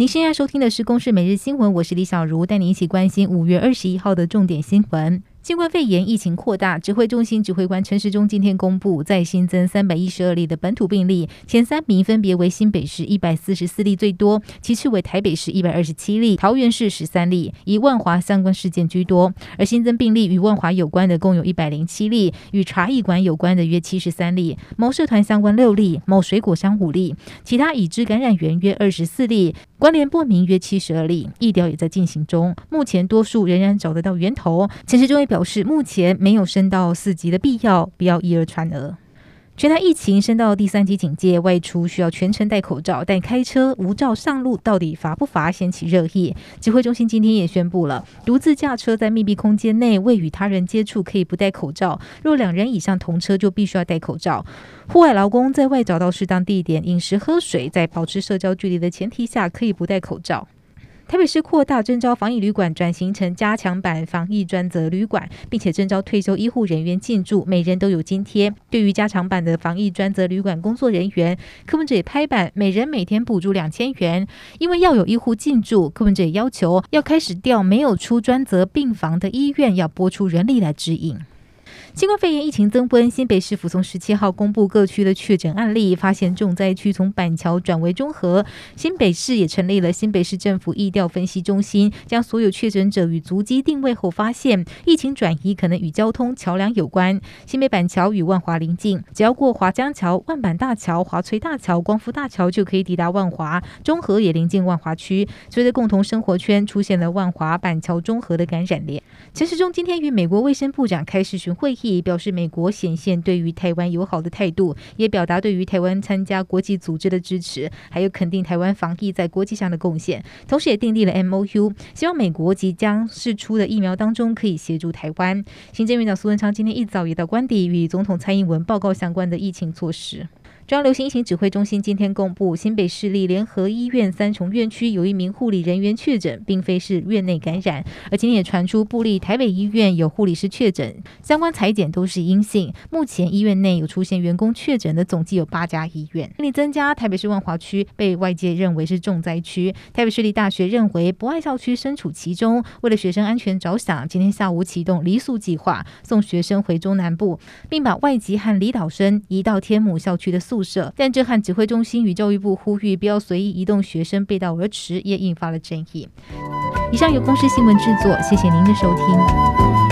您现在收听的是《公视每日新闻》，我是李小茹，带您一起关心五月二十一号的重点新闻。新冠肺炎疫情扩大，指挥中心指挥官陈时中今天公布，再新增三百一十二例的本土病例，前三名分别为新北市一百四十四例最多，其次为台北市一百二十七例，桃园市十三例，以万华相关事件居多。而新增病例与万华有关的共有一百零七例，与茶艺馆有关的约七十三例，某社团相关六例，某水果商五例，其他已知感染源约二十四例，关联不明约七十二例，疫调也在进行中，目前多数仍然找得到源头。陈时中表示。目前没有升到四级的必要，不要一而传讹。全台疫情升到第三级警戒，外出需要全程戴口罩，但开车无照上路到底罚不罚？掀起热议。指挥中心今天也宣布了，独自驾车在密闭空间内未与他人接触可以不戴口罩，若两人以上同车就必须要戴口罩。户外劳工在外找到适当地点饮食喝水，在保持社交距离的前提下可以不戴口罩。台北市扩大征召防疫旅馆，转型成加强版防疫专责旅馆，并且征招退休医护人员进驻，每人都有津贴。对于加强版的防疫专责旅馆工作人员，柯文哲也拍板，每人每天补助两千元。因为要有医护进驻，柯文哲也要求要开始调没有出专责病房的医院，要拨出人力来指引。新冠肺炎疫情增温，新北市府从十七号公布各区的确诊案例，发现重灾区从板桥转为中和。新北市也成立了新北市政府疫调分析中心，将所有确诊者与足迹定位后，发现疫情转移可能与交通桥梁有关。新北板桥与万华邻近，只要过华江桥、万板大桥、华翠大桥、光复大桥就可以抵达万华。中和也临近万华区，随着共同生活圈出现了万华板桥中和的感染链。陈时中今天与美国卫生部长开视讯会议。表示美国显现对于台湾友好的态度，也表达对于台湾参加国际组织的支持，还有肯定台湾防疫在国际上的贡献，同时也订立了 MOU，希望美国即将释出的疫苗当中可以协助台湾。行政院长苏文昌今天一早也到官邸与总统蔡英文报告相关的疫情措施。中央流行疫情指挥中心今天公布，新北市立联合医院三重院区有一名护理人员确诊，并非是院内感染。而今天也传出部立台北医院有护理师确诊，相关采检都是阴性。目前医院内有出现员工确诊的，总计有八家医院。病例增加，台北市万华区被外界认为是重灾区。台北市立大学认为博爱校区身处其中，为了学生安全着想，今天下午启动离宿计划，送学生回中南部，并把外籍和离岛生移到天母校区的宿。舍，但这和指挥中心与教育部呼吁不要随意移动学生背道而驰，也引发了争议。以上由公司新闻制作，谢谢您的收听。